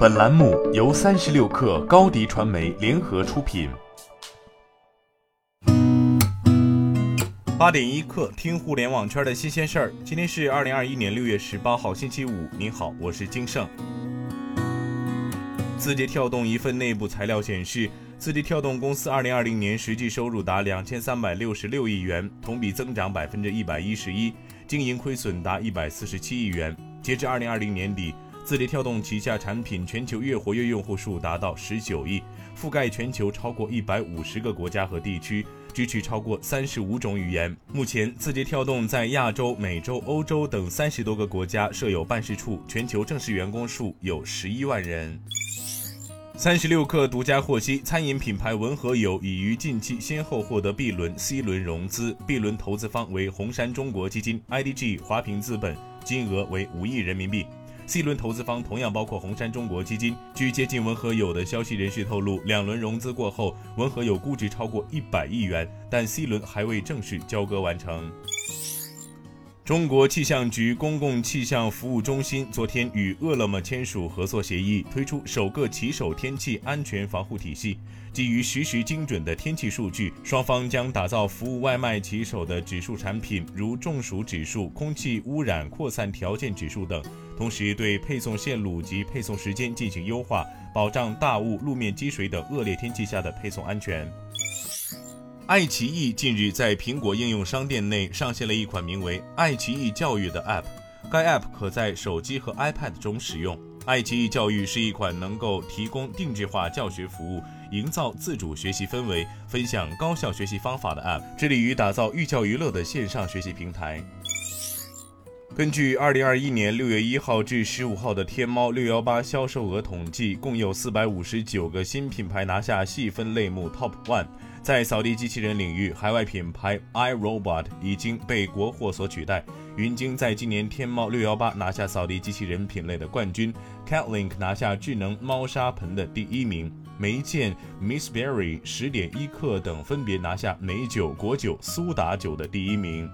本栏目由三十六氪高低传媒联合出品。八点一刻，听互联网圈的新鲜事儿。今天是二零二一年六月十八号，星期五。您好，我是金盛。字节跳动一份内部材料显示，字节跳动公司二零二零年实际收入达两千三百六十六亿元，同比增长百分之一百一十一，经营亏损达一百四十七亿元。截至二零二零年底。字节跳动旗下产品全球月活跃用户数达到十九亿，覆盖全球超过一百五十个国家和地区，支持超过三十五种语言。目前，字节跳动在亚洲、美洲、欧洲等三十多个国家设有办事处，全球正式员工数有十一万人。三十六氪独家获悉，餐饮品牌文和友已于近期先后获得 B 轮、C 轮融资，B 轮投资方为红杉中国基金、IDG、华平资本，金额为五亿人民币。C 轮投资方同样包括红杉中国基金。据接近文和友的消息人士透露，两轮融资过后，文和友估值超过一百亿元，但 C 轮还未正式交割完成。中国气象局公共气象服务中心昨天与饿了么签署合作协议，推出首个骑手天气安全防护体系。基于实时精准的天气数据，双方将打造服务外卖骑手的指数产品，如中暑指数、空气污染扩散条件指数等。同时，对配送线路及配送时间进行优化，保障大雾、路面积水等恶劣天气下的配送安全。爱奇艺近日在苹果应用商店内上线了一款名为“爱奇艺教育”的 App，该 App 可在手机和 iPad 中使用。爱奇艺教育是一款能够提供定制化教学服务。营造自主学习氛围，分享高效学习方法的 App，致力于打造寓教于乐的线上学习平台。根据二零二一年六月一号至十五号的天猫六幺八销售额统计，共有四百五十九个新品牌拿下细分类目 Top One。在扫地机器人领域，海外品牌 iRobot 已经被国货所取代。云鲸在今年天猫六幺八拿下扫地机器人品类的冠军，Catlink 拿下智能猫砂盆的第一名。梅见、Miss Berry、十点一克等分别拿下美酒、果酒、苏打酒的第一名。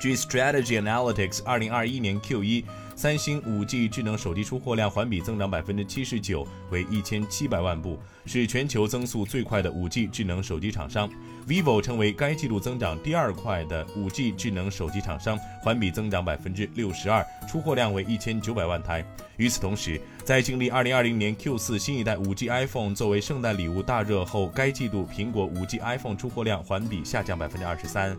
据 Strategy Analytics，二零二一年 Q 一。三星五 G 智能手机出货量环比增长百分之七十九，为一千七百万部，是全球增速最快的五 G 智能手机厂商。vivo 成为该季度增长第二快的五 G 智能手机厂商，环比增长百分之六十二，出货量为一千九百万台。与此同时，在经历二零二零年 Q 四新一代五 G iPhone 作为圣诞礼物大热后，该季度苹果五 G iPhone 出货量环比下降百分之二十三。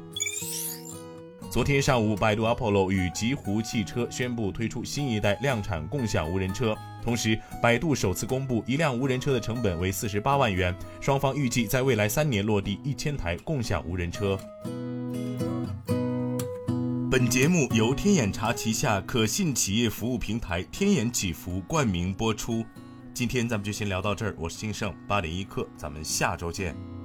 昨天上午，百度 Apollo 与极狐汽车宣布推出新一代量产共享无人车。同时，百度首次公布一辆无人车的成本为四十八万元，双方预计在未来三年落地一千台共享无人车。本节目由天眼查旗下可信企业服务平台天眼祈福冠名播出。今天咱们就先聊到这儿，我是金盛八点一刻，咱们下周见。